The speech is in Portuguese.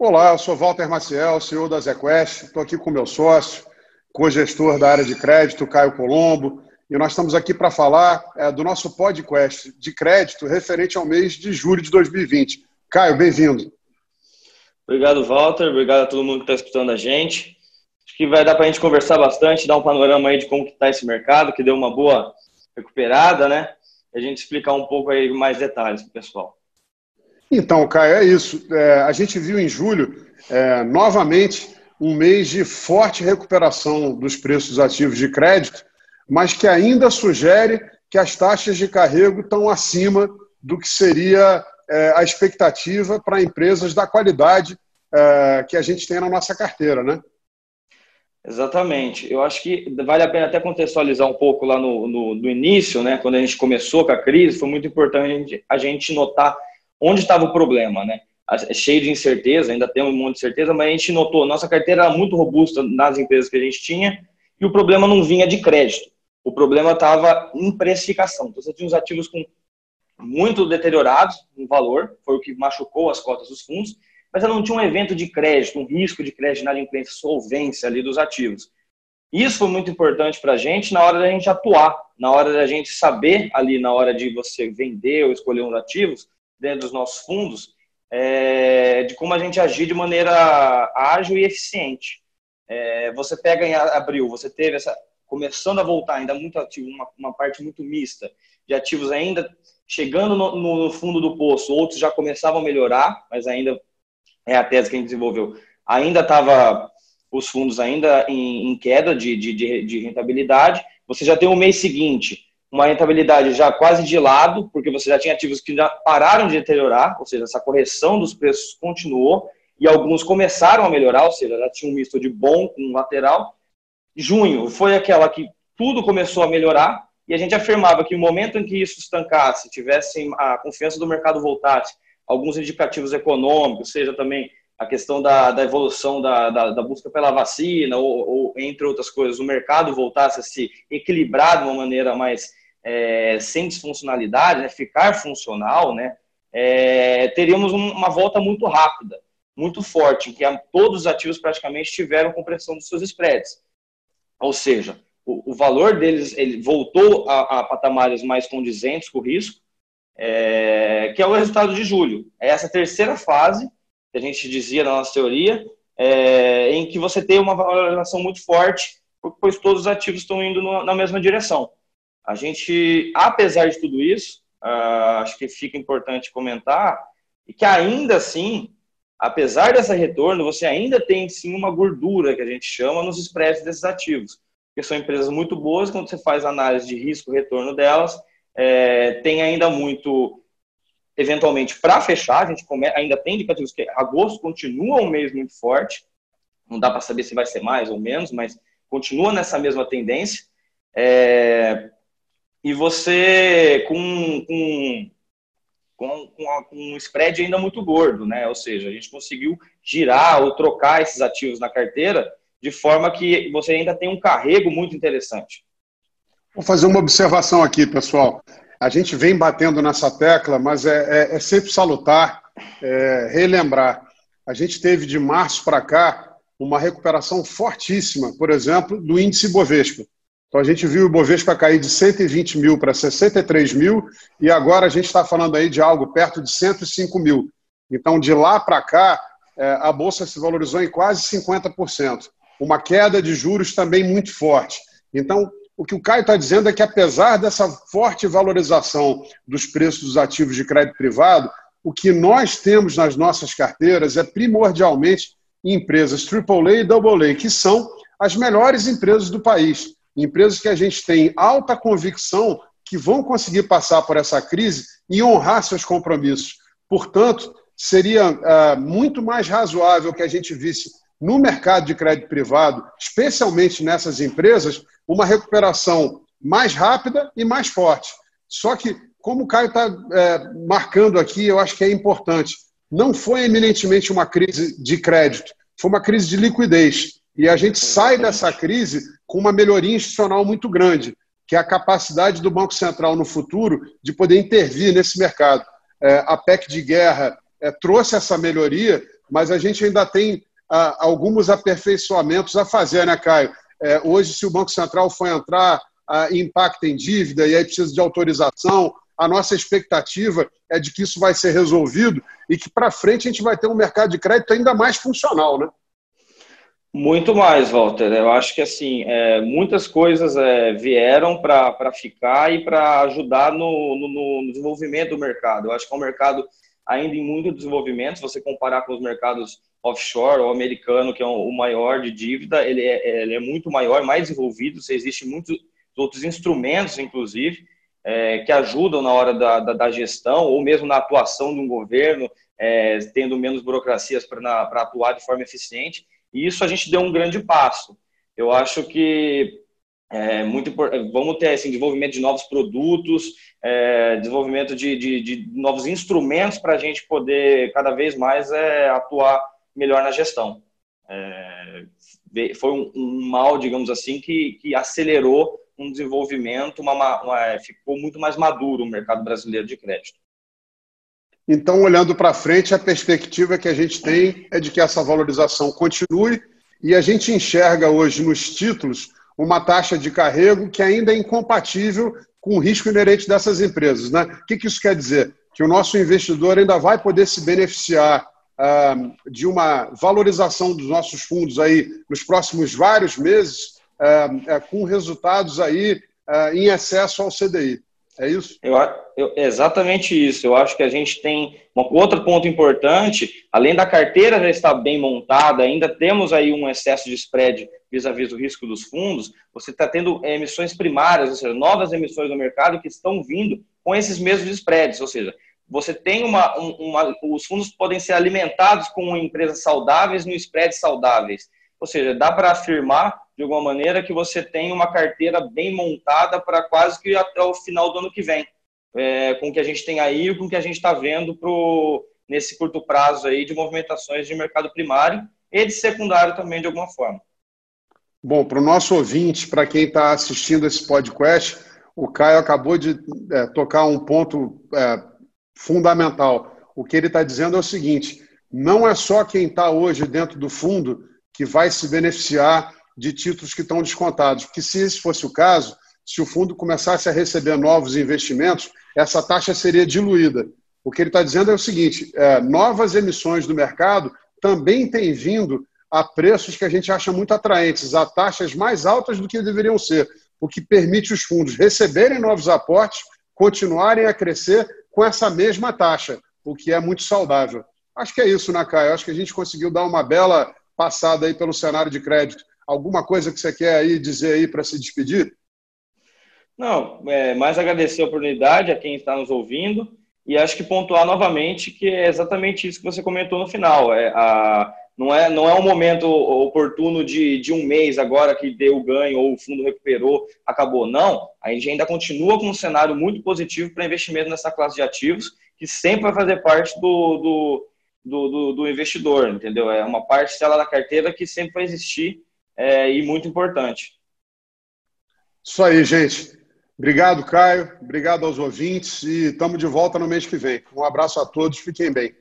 Olá, eu sou Walter Maciel, CEO da ZQuest. Estou aqui com meu sócio, co-gestor da área de crédito, Caio Colombo. E nós estamos aqui para falar é, do nosso podcast de crédito referente ao mês de julho de 2020. Caio, bem-vindo. Obrigado, Walter. Obrigado a todo mundo que está escutando a gente. Acho que vai dar para a gente conversar bastante, dar um panorama aí de como está esse mercado, que deu uma boa recuperada, né? E a gente explicar um pouco aí mais detalhes para o pessoal. Então, Caio, é isso. É, a gente viu em julho, é, novamente, um mês de forte recuperação dos preços ativos de crédito, mas que ainda sugere que as taxas de carrego estão acima do que seria é, a expectativa para empresas da qualidade é, que a gente tem na nossa carteira, né? Exatamente. Eu acho que vale a pena até contextualizar um pouco lá no, no, no início, né? Quando a gente começou com a crise, foi muito importante a gente, a gente notar onde estava o problema, né? É cheio de incerteza, ainda tem um monte de certeza, mas a gente notou, nossa carteira era muito robusta nas empresas que a gente tinha e o problema não vinha de crédito. O problema estava em precificação. Então, você tinha os ativos com muito deteriorados no valor, foi o que machucou as cotas dos fundos, mas ela não tinha um evento de crédito, um risco de crédito na inadimplência, solvência ali dos ativos. Isso foi muito importante para a gente na hora da gente atuar, na hora da gente saber ali, na hora de você vender ou escolher uns ativos dentro dos nossos fundos, é, de como a gente agir de maneira ágil e eficiente. É, você pega em abril, você teve essa começando a voltar ainda muito ativo, uma, uma parte muito mista de ativos ainda chegando no, no, fundo do poço, outros já começavam a melhorar, mas ainda é a tese que a gente desenvolveu. Ainda estava os fundos ainda em, em queda de, de, de, rentabilidade. Você já tem o mês seguinte uma rentabilidade já quase de lado, porque você já tinha ativos que já pararam de deteriorar, ou seja, essa correção dos preços continuou e alguns começaram a melhorar, ou seja, já tinha um misto de bom com lateral. Junho foi aquela que tudo começou a melhorar e a gente afirmava que no momento em que isso estancasse, tivesse a confiança do mercado voltasse, alguns indicativos econômicos, seja também a questão da, da evolução da, da, da, busca pela vacina, ou, ou, entre outras coisas, o mercado voltasse a se equilibrar de uma maneira mais é, sem disfuncionalidade, né, ficar funcional, né, é, teríamos uma volta muito rápida, muito forte, em que todos os ativos praticamente tiveram compressão dos seus spreads. Ou seja, o, o valor deles ele voltou a, a, patamares mais condizentes com o risco, é, que é o resultado de julho. É essa terceira fase que a gente dizia na nossa teoria, é, em que você tem uma valorização muito forte, pois todos os ativos estão indo no, na mesma direção. A gente, apesar de tudo isso, uh, acho que fica importante comentar e que ainda assim, apesar dessa retorno, você ainda tem sim uma gordura que a gente chama nos spreads desses ativos porque são empresas muito boas, quando você faz análise de risco-retorno delas, é, tem ainda muito, eventualmente, para fechar, a gente come, ainda tem indicativos que agosto continua um mês muito forte, não dá para saber se vai ser mais ou menos, mas continua nessa mesma tendência, é, e você com, com com, com, um spread ainda muito gordo, né? Ou seja, a gente conseguiu girar ou trocar esses ativos na carteira de forma que você ainda tem um carrego muito interessante. Vou fazer uma observação aqui, pessoal. A gente vem batendo nessa tecla, mas é, é, é sempre salutar é, relembrar. A gente teve de março para cá uma recuperação fortíssima, por exemplo, do índice Bovespa. Então a gente viu o Bovespa cair de 120 mil para 63 mil e agora a gente está falando aí de algo perto de 105 mil. Então de lá para cá é, a bolsa se valorizou em quase 50% uma queda de juros também muito forte. Então, o que o Caio está dizendo é que, apesar dessa forte valorização dos preços dos ativos de crédito privado, o que nós temos nas nossas carteiras é primordialmente empresas AAA e AA, que são as melhores empresas do país. Empresas que a gente tem alta convicção que vão conseguir passar por essa crise e honrar seus compromissos. Portanto, seria uh, muito mais razoável que a gente visse no mercado de crédito privado, especialmente nessas empresas, uma recuperação mais rápida e mais forte. Só que, como o Caio está é, marcando aqui, eu acho que é importante. Não foi eminentemente uma crise de crédito, foi uma crise de liquidez. E a gente sai dessa crise com uma melhoria institucional muito grande, que é a capacidade do Banco Central no futuro de poder intervir nesse mercado. É, a PEC de guerra é, trouxe essa melhoria, mas a gente ainda tem ah, alguns aperfeiçoamentos a fazer, né, Caio? É, hoje, se o Banco Central for entrar, ah, impacta em dívida e aí precisa de autorização, a nossa expectativa é de que isso vai ser resolvido e que para frente a gente vai ter um mercado de crédito ainda mais funcional, né? Muito mais, Walter. Eu acho que assim é, muitas coisas é, vieram para ficar e para ajudar no, no, no, desenvolvimento do mercado. Eu acho que é um mercado ainda em muito desenvolvimento. Se você comparar com os mercados offshore ou americano, que é o maior de dívida, ele é, ele é muito maior, mais desenvolvido. Existem muitos outros instrumentos, inclusive, é, que ajudam na hora da, da, da, gestão ou mesmo na atuação de um governo, é, tendo menos burocracias para atuar de forma eficiente. E isso a gente deu um grande passo. Eu acho que é muito vamos ter assim, desenvolvimento de novos produtos, é, desenvolvimento de, de, de, novos instrumentos para a gente poder cada vez mais é, atuar melhor na gestão. É, foi um, um, mal, digamos assim, que, que acelerou um desenvolvimento, uma, uma, ficou muito mais maduro o mercado brasileiro de crédito. Então, olhando para frente, a perspectiva que a gente tem é de que essa valorização continue e a gente enxerga hoje nos títulos uma taxa de carrego que ainda é incompatível com o risco inerente dessas empresas. Né? O que, que isso quer dizer? Que o nosso investidor ainda vai poder se beneficiar de uma valorização dos nossos fundos aí nos próximos vários meses, ah, com resultados aí em excesso ao CDI. É isso? Eu, eu, exatamente isso. Eu acho que a gente tem um outro ponto importante, além da carteira já estar bem montada, ainda temos aí um excesso de spread vis-à-vis -vis do risco dos fundos, você está tendo emissões primárias, ou seja, novas emissões no mercado que estão vindo com esses mesmos spreads, ou seja, você tem uma, uma os fundos podem ser alimentados com empresas saudáveis no spreads saudáveis. Ou seja, dá para afirmar de alguma maneira que você tem uma carteira bem montada para quase que até o final do ano que vem, é, com o que a gente tem aí e com o que a gente está vendo pro, nesse curto prazo aí de movimentações de mercado primário e de secundário também de alguma forma. Bom, para o nosso ouvinte, para quem está assistindo esse podcast, o Caio acabou de é, tocar um ponto é, fundamental. O que ele está dizendo é o seguinte: não é só quem está hoje dentro do fundo que vai se beneficiar de títulos que estão descontados. Porque se esse fosse o caso, se o fundo começasse a receber novos investimentos, essa taxa seria diluída. O que ele está dizendo é o seguinte: é, novas emissões do mercado também têm vindo a preços que a gente acha muito atraentes, a taxas mais altas do que deveriam ser, o que permite os fundos receberem novos aportes, continuarem a crescer com essa mesma taxa, o que é muito saudável. Acho que é isso, Nakai. Acho que a gente conseguiu dar uma bela passada aí pelo cenário de crédito. Alguma coisa que você quer aí dizer aí para se despedir? Não, é, mais agradecer a oportunidade a quem está nos ouvindo e acho que pontuar novamente que é exatamente isso que você comentou no final. É, a, não, é, não é um momento oportuno de, de um mês agora que deu ganho ou o fundo recuperou, acabou. Não, a gente ainda continua com um cenário muito positivo para investimento nessa classe de ativos, que sempre vai fazer parte do, do, do, do, do investidor, entendeu? É uma parcela da carteira que sempre vai existir é, e muito importante. Isso aí, gente. Obrigado, Caio. Obrigado aos ouvintes e estamos de volta no mês que vem. Um abraço a todos, fiquem bem.